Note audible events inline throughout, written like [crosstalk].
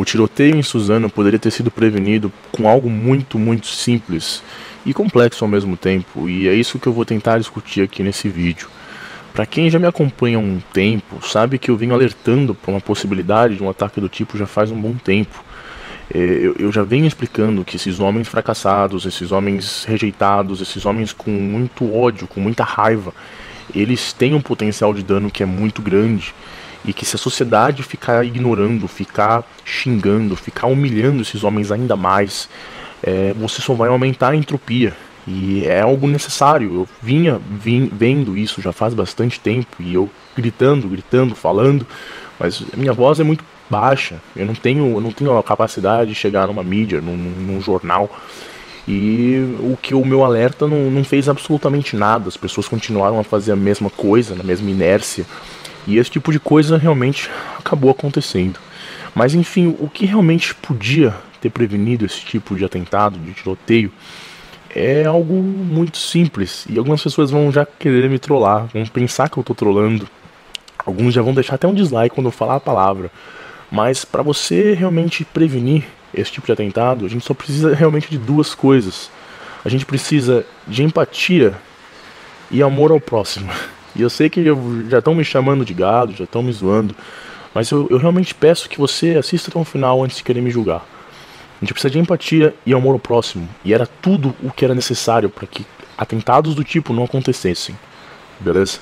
O tiroteio em Suzano poderia ter sido prevenido com algo muito, muito simples e complexo ao mesmo tempo, e é isso que eu vou tentar discutir aqui nesse vídeo. Para quem já me acompanha há um tempo, sabe que eu venho alertando para uma possibilidade de um ataque do tipo já faz um bom tempo. É, eu já venho explicando que esses homens fracassados, esses homens rejeitados, esses homens com muito ódio, com muita raiva, eles têm um potencial de dano que é muito grande e que se a sociedade ficar ignorando, ficar xingando, ficar humilhando esses homens ainda mais, é, você só vai aumentar a entropia. E é algo necessário. Eu vinha vim, vendo isso já faz bastante tempo e eu gritando, gritando, falando, mas minha voz é muito baixa. Eu não tenho, eu não tenho a capacidade de chegar numa mídia, num, num jornal. E o que o meu alerta não, não fez absolutamente nada. As pessoas continuaram a fazer a mesma coisa, na mesma inércia. E esse tipo de coisa realmente acabou acontecendo. Mas enfim, o que realmente podia ter prevenido esse tipo de atentado, de tiroteio, é algo muito simples. E algumas pessoas vão já querer me trollar, vão pensar que eu tô trollando. Alguns já vão deixar até um dislike quando eu falar a palavra. Mas para você realmente prevenir esse tipo de atentado, a gente só precisa realmente de duas coisas. A gente precisa de empatia e amor ao próximo. E eu sei que já estão me chamando de gado, já estão me zoando, mas eu, eu realmente peço que você assista até o final antes de querer me julgar. A gente precisa de empatia e amor ao próximo, e era tudo o que era necessário para que atentados do tipo não acontecessem. Beleza?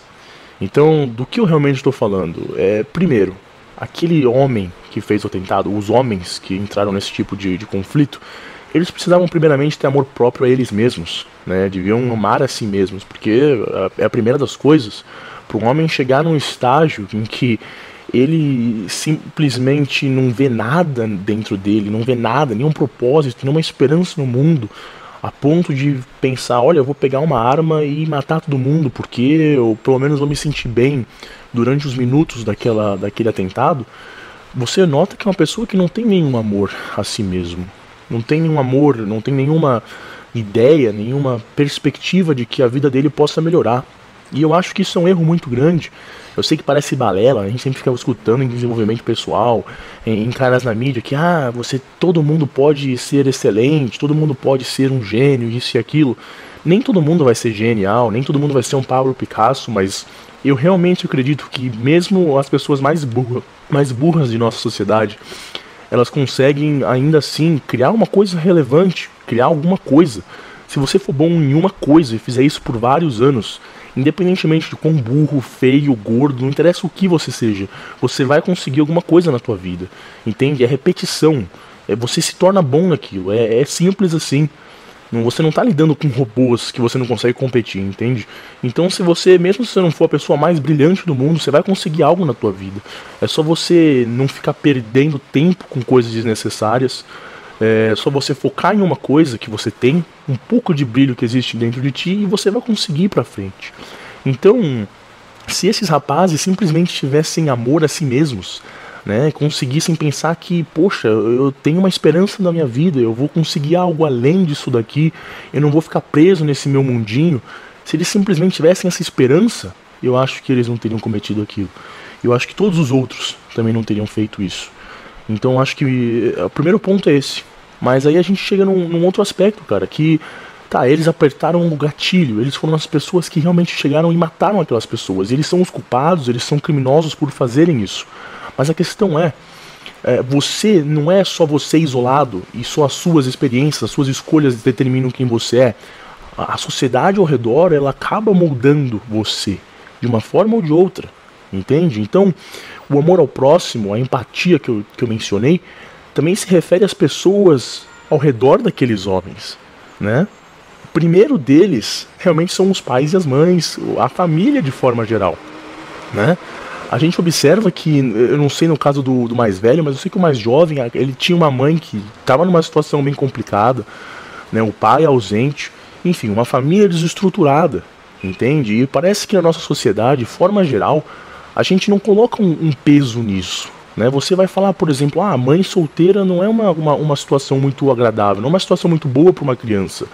Então, do que eu realmente estou falando? É, primeiro, aquele homem que fez o atentado, os homens que entraram nesse tipo de, de conflito, eles precisavam primeiramente ter amor próprio a eles mesmos, né? Deviam amar a si mesmos, porque é a primeira das coisas para um homem chegar num estágio em que ele simplesmente não vê nada dentro dele, não vê nada, nenhum propósito, nenhuma esperança no mundo, a ponto de pensar, olha, eu vou pegar uma arma e matar todo mundo, porque eu pelo menos vou me sentir bem durante os minutos daquela, daquele atentado, você nota que é uma pessoa que não tem nenhum amor a si mesmo. Não tem nenhum amor, não tem nenhuma ideia, nenhuma perspectiva de que a vida dele possa melhorar. E eu acho que isso é um erro muito grande. Eu sei que parece balela, a gente sempre fica escutando em desenvolvimento pessoal, em, caras na mídia, que ah, você todo mundo pode ser excelente, todo mundo pode ser um gênio, isso e aquilo. Nem todo mundo vai ser genial, nem todo mundo vai ser um Pablo Picasso, mas eu realmente acredito que mesmo as pessoas mais burras, mais burras de nossa sociedade, elas conseguem ainda assim criar uma coisa relevante, criar alguma coisa. Se você for bom em uma coisa e fizer isso por vários anos, independentemente de quão burro, feio, gordo, não interessa o que você seja, você vai conseguir alguma coisa na tua vida. Entende? É repetição. É, você se torna bom naquilo. É, é simples assim. Você não está lidando com robôs que você não consegue competir, entende? Então, se você, mesmo se você não for a pessoa mais brilhante do mundo, você vai conseguir algo na tua vida. É só você não ficar perdendo tempo com coisas desnecessárias. É só você focar em uma coisa que você tem, um pouco de brilho que existe dentro de ti e você vai conseguir ir para frente. Então, se esses rapazes simplesmente tivessem amor a si mesmos, né, conseguissem pensar que, poxa, eu tenho uma esperança na minha vida, eu vou conseguir algo além disso daqui, eu não vou ficar preso nesse meu mundinho. Se eles simplesmente tivessem essa esperança, eu acho que eles não teriam cometido aquilo. Eu acho que todos os outros também não teriam feito isso. Então acho que eh, o primeiro ponto é esse. Mas aí a gente chega num, num outro aspecto, cara, que Tá, eles apertaram o gatilho, eles foram as pessoas que realmente chegaram e mataram aquelas pessoas. Eles são os culpados, eles são criminosos por fazerem isso. Mas a questão é, é, você não é só você isolado e só as suas experiências, as suas escolhas determinam quem você é. A sociedade ao redor ela acaba moldando você de uma forma ou de outra, entende? Então, o amor ao próximo, a empatia que eu, que eu mencionei, também se refere às pessoas ao redor daqueles homens, né? O primeiro deles realmente são os pais e as mães, a família de forma geral, né? A gente observa que, eu não sei no caso do, do, mais velho, mas eu sei que o mais jovem, ele tinha uma mãe que estava numa situação bem complicada, né, o pai ausente, enfim, uma família desestruturada, entende? E parece que na nossa sociedade, de forma geral, a gente não coloca um, um peso nisso. Né? Você vai falar, por exemplo, ah, mãe solteira não é uma, uma, uma situação muito agradável, não é uma situação muito boa para uma criança.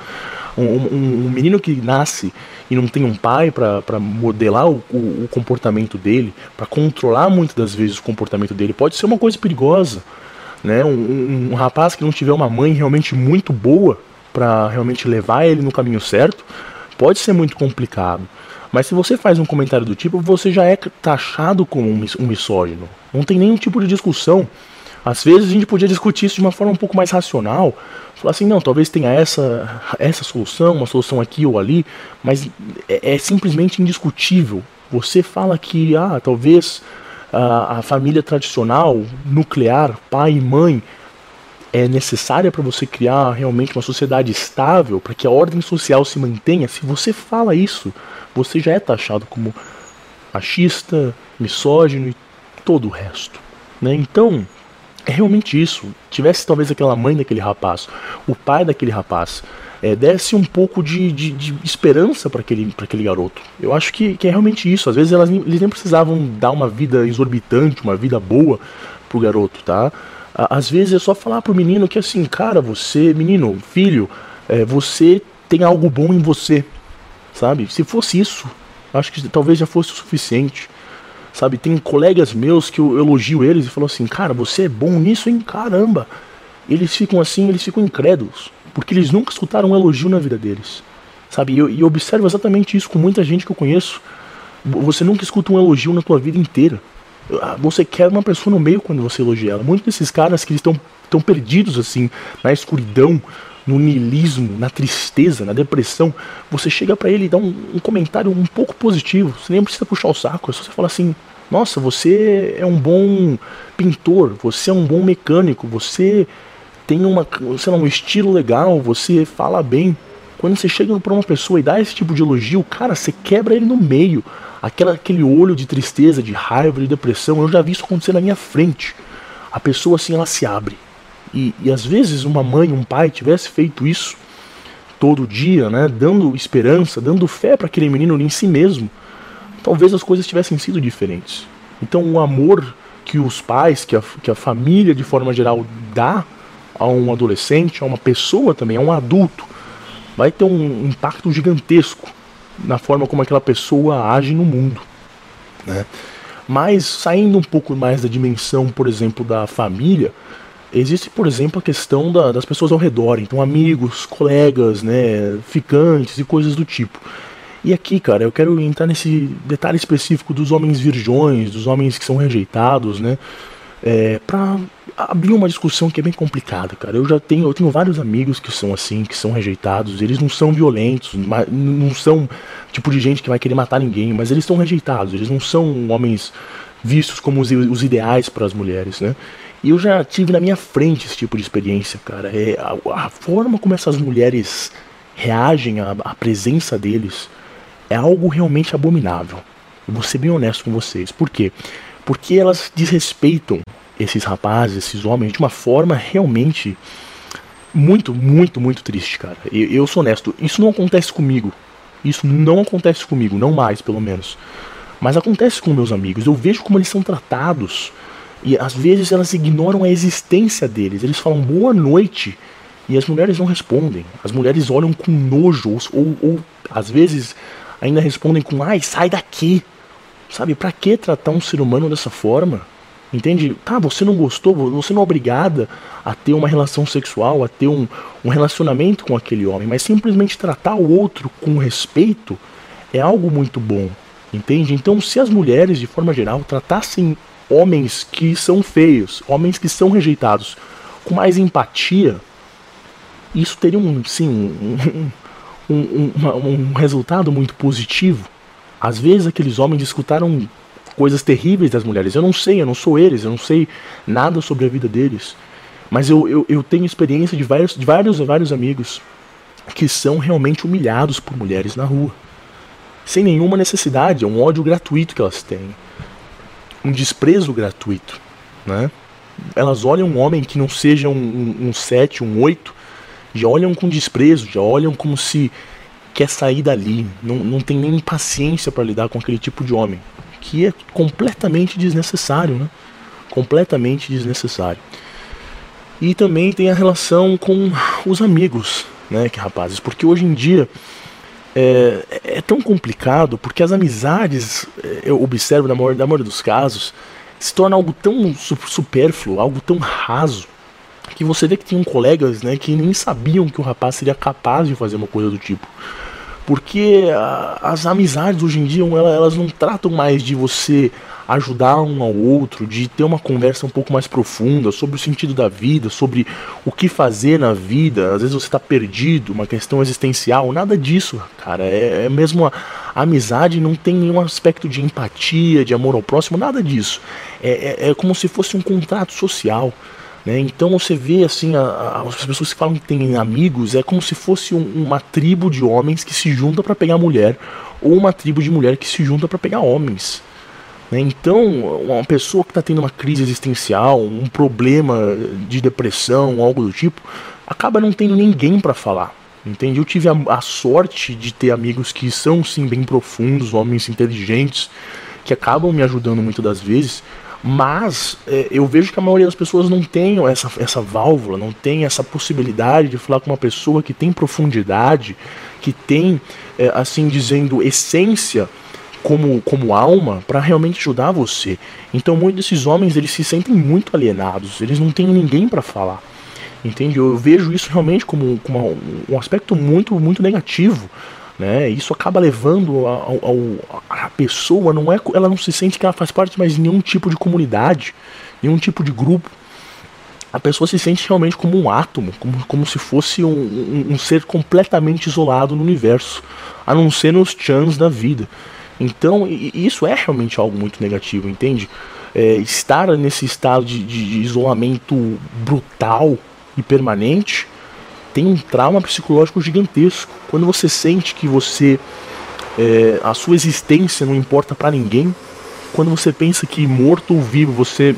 Um, um, um, menino que nasce e não tem um pai para modelar o, o, o, comportamento dele, para controlar muitas das vezes o comportamento dele, pode ser uma coisa perigosa. né? Um, um, um rapaz que não tiver uma mãe realmente muito boa para realmente levar ele no caminho certo, pode ser muito complicado. Mas se você faz um comentário do tipo, você já é taxado como um misógino. Não tem nenhum tipo de discussão. Às vezes a gente podia discutir isso de uma forma um pouco mais racional. Falar assim, não, talvez tenha essa, essa solução, uma solução aqui ou ali, mas é, é simplesmente indiscutível. Você fala que, ah, talvez a, a família tradicional, nuclear, pai e mãe, é necessária para você criar realmente uma sociedade estável, para que a ordem social se mantenha, se você fala isso, você já é taxado como machista, misógino e todo o resto. Né? Então, é realmente isso. Tivesse talvez aquela mãe daquele rapaz, o pai daquele rapaz, é, desse um pouco de, de, de esperança para aquele, aquele garoto. Eu acho que, que é realmente isso. Às vezes elas, eles nem precisavam dar uma vida exorbitante, uma vida boa pro garoto, tá? Às vezes é só falar pro menino que assim, cara, você, menino, filho, é, você tem algo bom em você, sabe? Se fosse isso, acho que talvez já fosse o suficiente, sabe? Tem colegas meus que eu elogio eles e falo assim, cara, você é bom nisso, hein? Caramba! Eles ficam assim, eles ficam incrédulos, porque eles nunca escutaram um elogio na vida deles, sabe? E eu, eu observo exatamente isso com muita gente que eu conheço. Você nunca escuta um elogio na tua vida inteira. Ah, você quer uma pessoa no meio quando você elogia ela. Muitos desses caras que estão tão perdidos assim, na escuridão, no niilismo, na tristeza, na depressão, você chega para ele e dá um, um, comentário um pouco positivo. Você nem precisa puxar o saco, é só você falar assim: Nossa, você é um bom pintor, você é um bom mecânico, você tem uma, sei lá, um estilo legal, você fala bem. Quando você chega para uma pessoa e dá esse tipo de elogio, cara, você quebra ele no meio. Aquela, aquele olho de tristeza, de raiva, de depressão, eu já vi isso acontecer na minha frente. A pessoa assim, ela se abre. E, e às vezes uma mãe, um pai tivesse feito isso todo dia, né, dando esperança, dando fé para aquele menino em si mesmo, talvez as coisas tivessem sido diferentes. Então o amor que os pais, que a, que a família de forma geral dá a um adolescente, a uma pessoa também, a um adulto, vai ter um impacto gigantesco na forma como aquela pessoa age no mundo. Né? Mas saindo um pouco mais da dimensão, por exemplo, da família, existe, por exemplo, a questão da, das pessoas ao redor, então amigos, colegas, né, ficantes e coisas do tipo. E aqui, cara, eu quero entrar nesse detalhe específico dos homens virgões, dos homens que são rejeitados, né? É, pra abrir uma discussão que é bem complicada, cara. Eu já tenho, eu tenho vários amigos que são assim, que são rejeitados. Eles não são violentos, não são tipo de gente que vai querer matar ninguém, mas eles são rejeitados. Eles não são homens vistos como os, os ideais para as mulheres, né? E eu já tive na minha frente esse tipo de experiência, cara. É a, a forma como essas mulheres reagem à, à presença deles é algo realmente abominável. Eu vou ser bem honesto com vocês. Por quê? Porque elas desrespeitam esses rapazes, esses homens, de uma forma realmente muito, muito, muito triste, cara. Eu, eu sou honesto, isso não acontece comigo. Isso não acontece comigo, não mais, pelo menos. Mas acontece com meus amigos. Eu vejo como eles são tratados. E às vezes elas ignoram a existência deles. Eles falam boa noite e as mulheres não respondem. As mulheres olham com nojo ou, ou, às vezes ainda respondem com ai, sai daqui. Sabe, para que tratar um ser humano dessa forma? Entende? Tá, você não gostou, você não é obrigada a ter uma relação sexual, a ter um, um relacionamento com aquele homem, mas simplesmente tratar o outro com respeito é algo muito bom. Entende? Então, se as mulheres, de forma geral, tratassem homens que são feios, homens que são rejeitados, com mais empatia, isso teria um, sim, um, um, um, um resultado muito positivo. Às vezes aqueles homens escutaram coisas terríveis das mulheres. Eu não sei, eu não sou eles, eu não sei nada sobre a vida deles. Mas eu, eu, eu tenho experiência de vários, de vários, vários amigos que são realmente humilhados por mulheres na rua. Sem nenhuma necessidade, é um ódio gratuito que elas têm. Um desprezo gratuito. Né? Elas olham um homem que não seja um, um, um 7, um 8, já olham com desprezo, já olham como se quer sair dali. Não, não tem nem paciência para lidar com aquele tipo de homem que é completamente desnecessário, né? Completamente desnecessário. E também tem a relação com os amigos, né, que rapazes, porque hoje em dia é, é tão complicado, porque as amizades, é, eu observo na maioria, na maioria dos casos, se torna algo tão supérfluo, algo tão raso, que você vê que tinham colegas, né, que nem sabiam que o rapaz seria capaz de fazer uma coisa do tipo. Porque as amizades hoje em dia, elas, elas não tratam mais de você ajudar um ao outro, de ter uma conversa um pouco mais profunda sobre o sentido da vida, sobre o que fazer na vida. Às vezes você está perdido, uma questão existencial, nada disso, cara. É, é mesmo a, a, amizade não tem nenhum aspecto de empatia, de amor ao próximo, nada disso. É, é, é como se fosse um contrato social. Né? Então você vê assim, a, a, as pessoas que falam que têm amigos é como se fosse um, uma tribo de homens que se junta para pegar mulher, ou uma tribo de mulher que se junta para pegar homens. Né? Então, uma pessoa que está tendo uma crise existencial, um problema de depressão, algo do tipo, acaba não tendo ninguém para falar. Entende? Eu tive a, a, sorte de ter amigos que são sim bem profundos, homens inteligentes, que acabam me ajudando muitas das vezes, mas é, eu vejo que a maioria das pessoas não tem essa, essa válvula, não tem essa possibilidade de falar com uma pessoa que tem profundidade, que tem, é, assim dizendo, essência como, como alma para realmente ajudar você. Então muitos desses homens eles se sentem muito alienados, eles não têm ninguém para falar. Entende? Eu vejo isso realmente como, como um aspecto muito muito negativo. Né? Isso acaba levando a, a, pessoa, não é, ela não se sente que ela faz parte mais de nenhum tipo de comunidade, nenhum tipo de grupo. A pessoa se sente realmente como um átomo, como, como se fosse um, um, um ser completamente isolado no universo, a não ser nos chans da vida. Então, isso é realmente algo muito negativo, entende? É, estar nesse estado de, de isolamento brutal e permanente tem um trauma psicológico gigantesco. Quando você sente que você é, a sua existência não importa para ninguém, quando você pensa que morto ou vivo você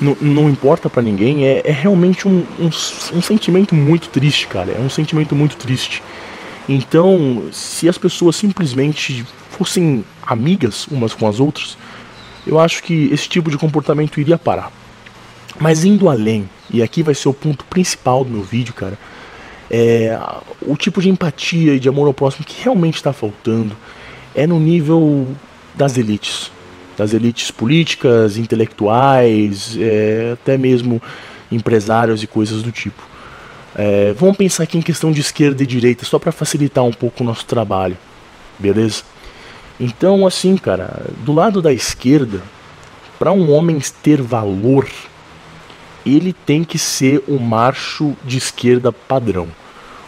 não importa para ninguém, é, é realmente um, um, um, sentimento muito triste, cara. É um sentimento muito triste. Então, se as pessoas simplesmente fossem amigas umas com as outras, eu acho que esse tipo de comportamento iria parar. Mas indo além, e aqui vai ser o ponto principal do meu vídeo, cara, é o tipo de empatia e de amor ao próximo que realmente está faltando é no nível das elites, das elites políticas, intelectuais, é, até mesmo empresários e coisas do tipo. É, vamos pensar aqui em questão de esquerda e direita, só para facilitar um pouco o nosso trabalho, beleza? Então, assim, cara, do lado da esquerda, para um homem ter valor, ele tem que ser o macho de esquerda padrão.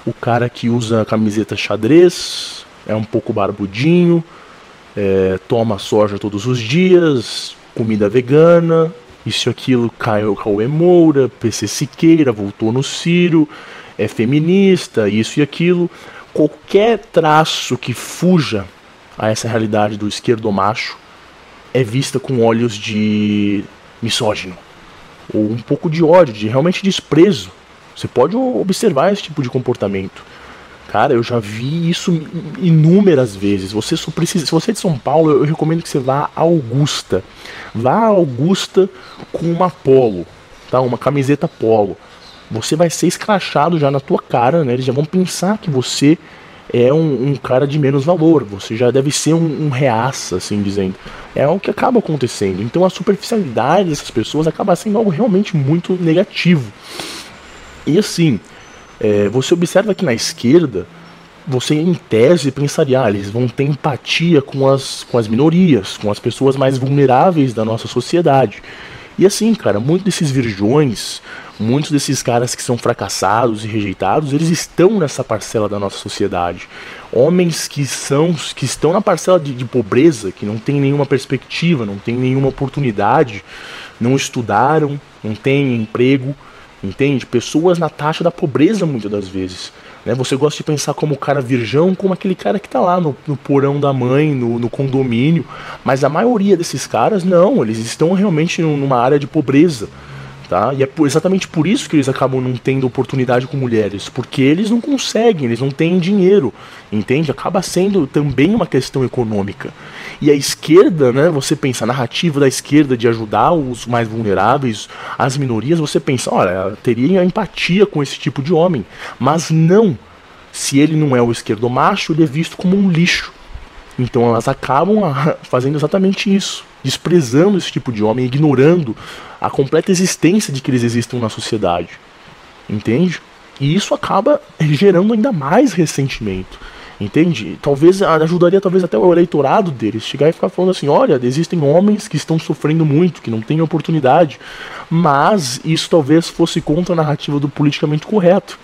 O cara que usa camiseta xadrez, é um pouco barbudinho, é, toma soja todos os dias, comida vegana, isso e aquilo, Caio Cauê Moura, PC Siqueira, voltou no Ciro, é feminista, isso e aquilo. Qualquer traço que fuja a essa realidade do esquerdo macho é vista com olhos de misógino ou um pouco de ódio, de realmente desprezo. Você pode observar esse tipo de comportamento. Cara, eu já vi isso inúmeras vezes. Você só precisa, se você é de São Paulo, eu recomendo que você vá a Augusta. Vá a Augusta com uma polo, tá? Uma camiseta polo. Você vai ser escrachado já na tua cara, né? Eles já vão pensar que você é um, um, cara de menos valor, você já deve ser um, um, reaça, assim dizendo. É o que acaba acontecendo. Então a superficialidade dessas pessoas acaba sendo algo realmente muito negativo. E assim, é, você observa que na esquerda, você em tese pensaria, ah, eles vão ter empatia com as, com as minorias, com as pessoas mais vulneráveis da nossa sociedade. E assim, cara, muitos desses virgões, muitos desses caras que são fracassados e rejeitados, eles estão nessa parcela da nossa sociedade. Homens que são que estão na parcela de, de pobreza, que não tem nenhuma perspectiva, não tem nenhuma oportunidade, não estudaram, não têm emprego, entende? Pessoas na taxa da pobreza muitas das vezes. Né? Você gosta de pensar como o cara virgão, como aquele cara que está lá no, no, porão da mãe, no, no, condomínio. Mas a maioria desses caras, não, eles estão realmente numa área de pobreza. Tá? E é por, exatamente por isso que eles acabam não tendo oportunidade com mulheres, porque eles não conseguem, eles não têm dinheiro, entende? Acaba sendo também uma questão econômica. E a esquerda, né, você pensa, a narrativa da esquerda de ajudar os mais vulneráveis, as minorias, você pensa, olha, teria empatia com esse tipo de homem, mas não. Se ele não é o esquerdo macho, ele é visto como um lixo. Então elas acabam ah, fazendo exatamente isso, desprezando esse tipo de homem, ignorando a completa existência de que eles existam na sociedade. Entende? E isso acaba gerando ainda mais ressentimento. Entende? Talvez ajudaria talvez até o eleitorado deles chegar e ficar falando assim, olha, existem homens que estão sofrendo muito, que não têm oportunidade, mas isso talvez fosse contra a narrativa do politicamente correto.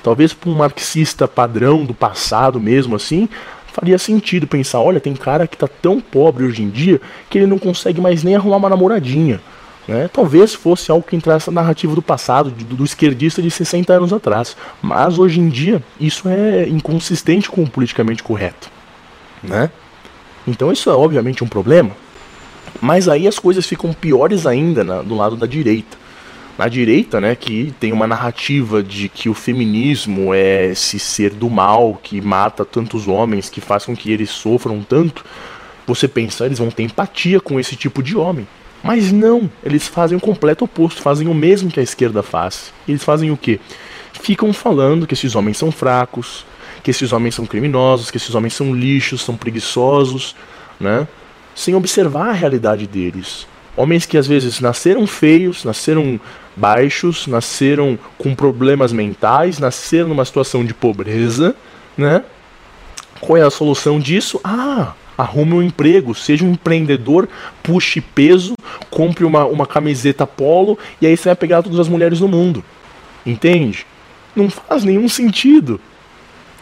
Talvez para um marxista padrão do passado mesmo assim, faria sentido pensar, olha, tem cara que está tão pobre hoje em dia que ele não consegue mais nem arrumar uma namoradinha. Né? Talvez fosse algo que entrasse na narrativa do passado, do, do, esquerdista de 60 anos atrás. Mas hoje em dia isso é inconsistente com o politicamente correto. Né? Então isso é obviamente um problema. Mas aí as coisas ficam piores ainda na, do lado da direita. Na direita, né, que tem uma narrativa de que o feminismo é esse ser do mal que mata tantos homens, que faz com que eles sofram tanto. Você pensa, eles vão ter empatia com esse tipo de homem. Mas não, eles fazem o completo oposto, fazem o mesmo que a esquerda faz. Eles fazem o quê? Ficam falando que esses homens são fracos, que esses homens são criminosos, que esses homens são lixos, são preguiçosos, né? Sem observar a realidade deles. Homens que às vezes nasceram feios, nasceram baixos, nasceram com problemas mentais, nasceram numa situação de pobreza, né? Qual é a solução disso? Ah, arrume um emprego, seja um empreendedor, puxe peso, compre uma, uma camiseta polo e aí você vai pegar todas as mulheres do mundo. Entende? Não faz nenhum sentido.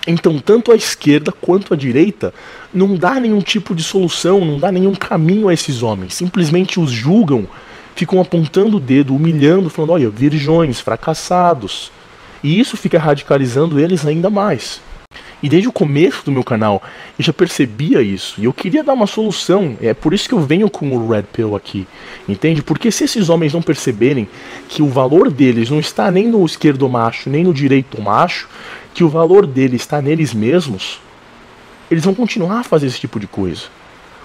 Então, tanto a esquerda quanto a direita não dá nenhum tipo de solução, não dá nenhum caminho a esses homens. Simplesmente os julgam, ficam apontando o dedo, humilhando, falando: olha, virgões, fracassados. E isso fica radicalizando eles ainda mais. E desde o começo do meu canal eu já percebia isso. E eu queria dar uma solução. É por isso que eu venho com o Red Pill aqui. Entende? Porque se esses homens não perceberem que o valor deles não está nem no esquerdo macho, nem no direito macho, que o valor deles está neles mesmos, eles vão continuar a fazer esse tipo de coisa.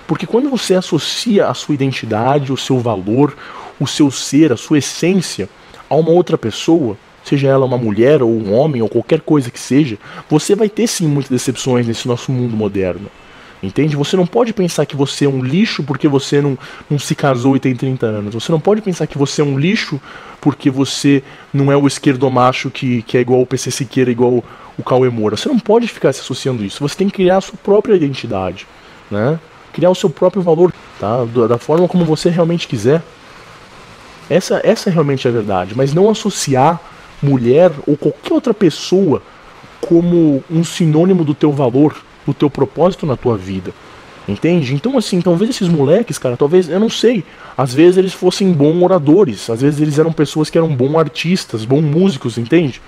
Porque quando você associa a sua identidade, o seu valor, o seu ser, a sua essência a uma outra pessoa, seja ela uma mulher ou um homem ou qualquer coisa que seja, você vai ter sim muitas decepções nesse nosso mundo moderno. Entende? Você não pode pensar que você é um lixo porque você não, não se casou e tem 30 anos. Você não pode pensar que você é um lixo porque você não é o esquerdo macho que, que é igual o PC Siqueira, igual o Cauê Moura. Você não pode ficar se associando isso. Você tem que criar a sua própria identidade. Né? Criar o seu próprio valor, tá? Da forma como você realmente quiser. Essa, essa é realmente a verdade. Mas não associar mulher ou qualquer outra pessoa como um sinônimo do teu valor, do teu propósito na tua vida. Entende? Então, assim, talvez esses moleques, cara, talvez, eu não sei, às vezes eles fossem bons oradores, às vezes eles eram pessoas que eram bons artistas, bons músicos, entende?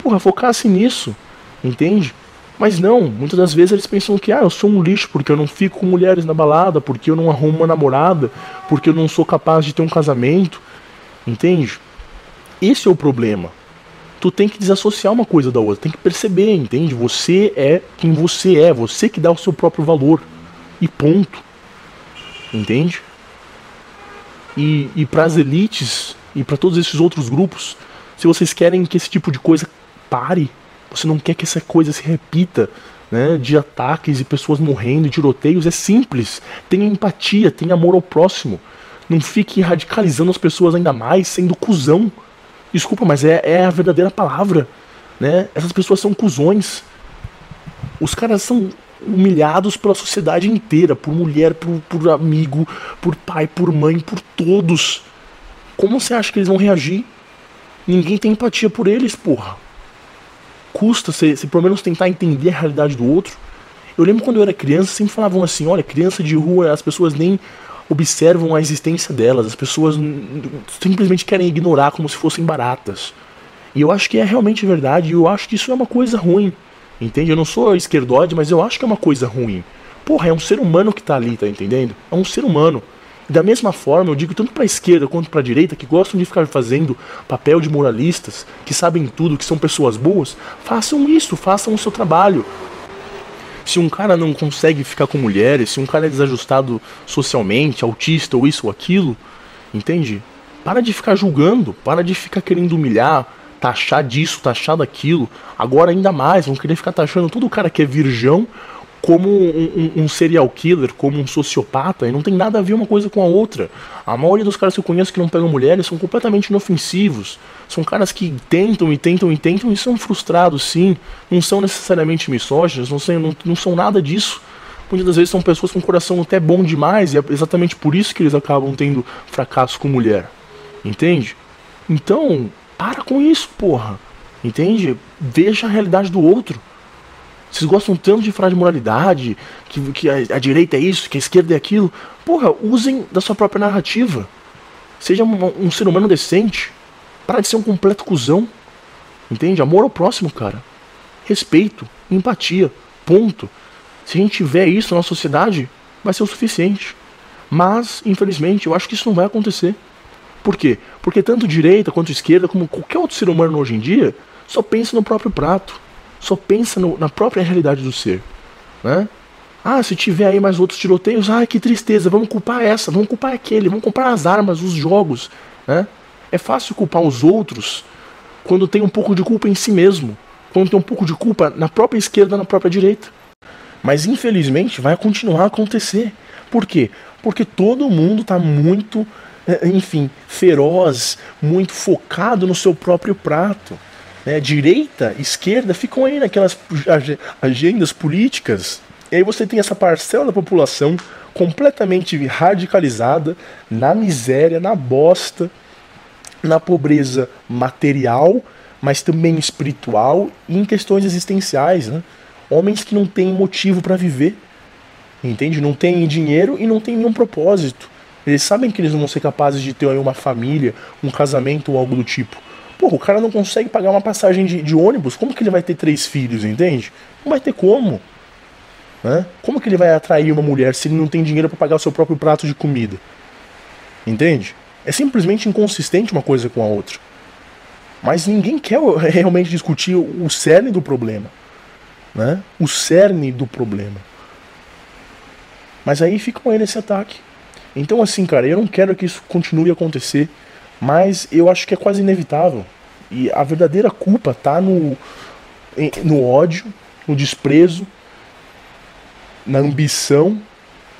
Porra, focasse nisso, entende? Mas não, muitas das vezes eles pensam que, ah, eu sou um lixo porque eu não fico com mulheres na balada, porque eu não arrumo uma namorada, porque eu não sou capaz de ter um casamento, entende? Esse é o problema tu tem que desassociar uma coisa da outra, tem que perceber, entende? Você é quem você é, você que dá o seu próprio valor. E ponto. Entende? E, e para as elites e para todos esses outros grupos, se vocês querem que esse tipo de coisa pare, você não quer que essa coisa se repita, né, de ataques e pessoas morrendo e tiroteios, é simples. Tenha empatia, tenha amor ao próximo. Não fique radicalizando as pessoas ainda mais, sendo cuzão. Desculpa, mas é, é a verdadeira palavra. Né? Essas pessoas são cuzões. Os caras são humilhados pela sociedade inteira, por mulher, por, por amigo, por pai, por mãe, por todos. Como você acha que eles vão reagir? Ninguém tem empatia por eles, porra. Custa se, se pelo menos tentar entender a realidade do outro. Eu lembro quando eu era criança, sempre falavam assim: olha, criança de rua, as pessoas nem observam a existência delas. As pessoas simplesmente querem ignorar como se fossem baratas. E eu acho que é realmente verdade. E eu acho que isso é uma coisa ruim. Entende? Eu não sou esquerdóide, mas eu acho que é uma coisa ruim. Porra, é um ser humano que tá ali, tá entendendo? É um ser humano. Da mesma forma, eu digo tanto para a esquerda quanto para direita que gostam de ficar fazendo papel de moralistas, que sabem tudo, que são pessoas boas, façam isso, façam o seu trabalho. Se um cara não consegue ficar com mulheres, se um cara é desajustado socialmente, autista ou isso ou aquilo, entende? Para de ficar julgando, para de ficar querendo humilhar, taxar disso, taxar daquilo. Agora ainda mais, vão querer ficar taxando todo cara que é virgão como um, um, um, serial killer, como um sociopata, e não tem nada a ver uma coisa com a outra. A maioria dos caras que eu conheço que não pegam mulheres são completamente inofensivos. São caras que tentam e tentam e tentam e são frustrados, sim. Não são necessariamente misóginos, não, são, não, não são nada disso. Muitas das vezes são pessoas com um coração até bom demais, e é exatamente por isso que eles acabam tendo fracasso com mulher. Entende? Então, para com isso, porra. Entende? Veja a realidade do outro. Vocês gostam tanto de falar de moralidade, que, que a, a, direita é isso, que a esquerda é aquilo. Porra, usem da sua própria narrativa. Seja um, um ser humano decente. Para de ser um completo cuzão. Entende? Amor ao próximo, cara. Respeito, empatia. Ponto. Se a gente tiver isso na sociedade, vai ser o suficiente. Mas, infelizmente, eu acho que isso não vai acontecer. Por quê? Porque tanto direita quanto esquerda, como qualquer outro ser humano hoje em dia, só pensa no próprio prato só pensa no, na própria realidade do ser. Né? Ah, se tiver aí mais outros tiroteios, ah, que tristeza, vamos culpar essa, vamos culpar aquele, vamos culpar as armas, os jogos. Né? É fácil culpar os outros quando tem um pouco de culpa em si mesmo, quando tem um pouco de culpa na própria esquerda, na própria direita. Mas infelizmente vai continuar a acontecer. Por quê? Porque todo mundo está muito, eh, enfim, feroz, muito focado no seu próprio prato né, direita, esquerda, ficam aí naquelas agendas políticas. E aí você tem essa parcela da população completamente radicalizada na miséria, na bosta, na pobreza material, mas também espiritual e em questões existenciais, né? Homens que não têm motivo para viver, entende? Não têm dinheiro e não têm nenhum propósito. Eles sabem que eles não vão ser capazes de ter uma família, um casamento ou algo do tipo. Porra, o cara não consegue pagar uma passagem de, de ônibus, como que ele vai ter três filhos, entende? Não vai ter como. Né? Como que ele vai atrair uma mulher se ele não tem dinheiro para pagar o seu próprio prato de comida? Entende? É simplesmente inconsistente uma coisa com a outra. Mas ninguém quer [laughs] realmente discutir o cerne do problema. Né? O cerne do problema. Mas aí ficam aí nesse ataque. Então, assim, cara, eu não quero que isso continue a acontecer. Mas eu acho que é quase inevitável. E a verdadeira culpa tá no, no ódio, no desprezo, na ambição,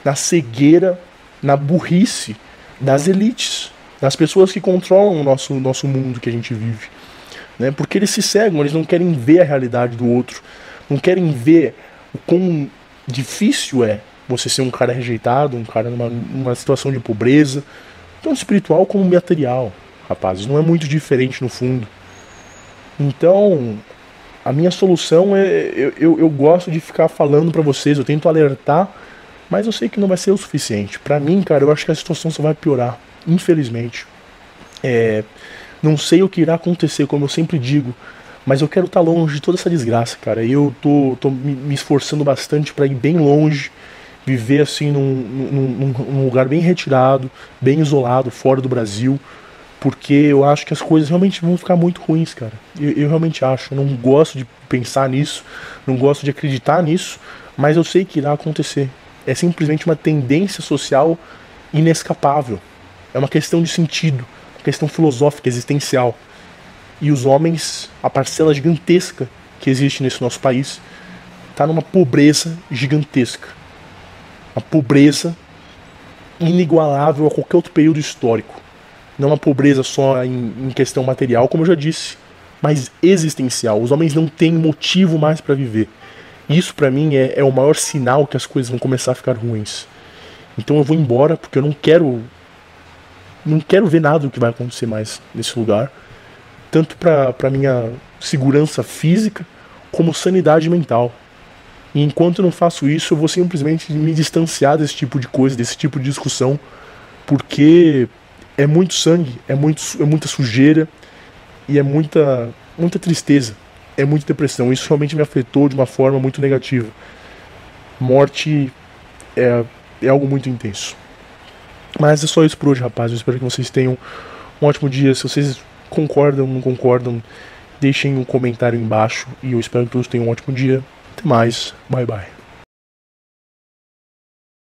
na cegueira, na burrice das elites, das pessoas que controlam o nosso, nosso mundo que a gente vive. Né? Porque eles se cegam, eles não querem ver a realidade do outro, não querem ver o quão difícil é você ser um cara rejeitado, um cara numa, numa situação de pobreza, tanto espiritual como material, rapazes. Não é muito diferente no fundo. Então, a minha solução é. Eu, eu, eu gosto de ficar falando para vocês, eu tento alertar, mas eu sei que não vai ser o suficiente. Para mim, cara, eu acho que a situação só vai piorar, infelizmente. É, não sei o que irá acontecer, como eu sempre digo, mas eu quero estar tá longe de toda essa desgraça, cara. Eu tô, tô me esforçando bastante para ir bem longe viver assim num, num, num, lugar bem retirado, bem isolado, fora do Brasil, porque eu acho que as coisas realmente vão ficar muito ruins, cara. Eu, eu realmente acho. Eu não gosto de pensar nisso, não gosto de acreditar nisso, mas eu sei que irá acontecer. É simplesmente uma tendência social inescapável. É uma questão de sentido, uma questão filosófica, existencial. E os homens, a parcela gigantesca que existe nesse nosso país, está numa pobreza gigantesca uma pobreza inigualável a qualquer outro período histórico. Não uma pobreza só em, em questão material, como eu já disse, mas existencial. Os homens não têm motivo mais para viver. Isso para mim é, é o maior sinal que as coisas vão começar a ficar ruins. Então eu vou embora porque eu não quero não quero ver nada do que vai acontecer mais nesse lugar, tanto para minha segurança física como sanidade mental. E enquanto eu não faço isso, eu vou simplesmente me distanciar desse tipo de coisa, desse tipo de discussão, porque é muito sangue, é, muito, é muita sujeira e é muita, muita tristeza, é muita depressão. Isso realmente me afetou de uma forma muito negativa. Morte é, é algo muito intenso. Mas é só isso por hoje, rapaz. Eu espero que vocês tenham um ótimo dia. Se vocês concordam não concordam, deixem um comentário embaixo. E eu espero que todos tenham um ótimo dia. Até mais. Bye bye.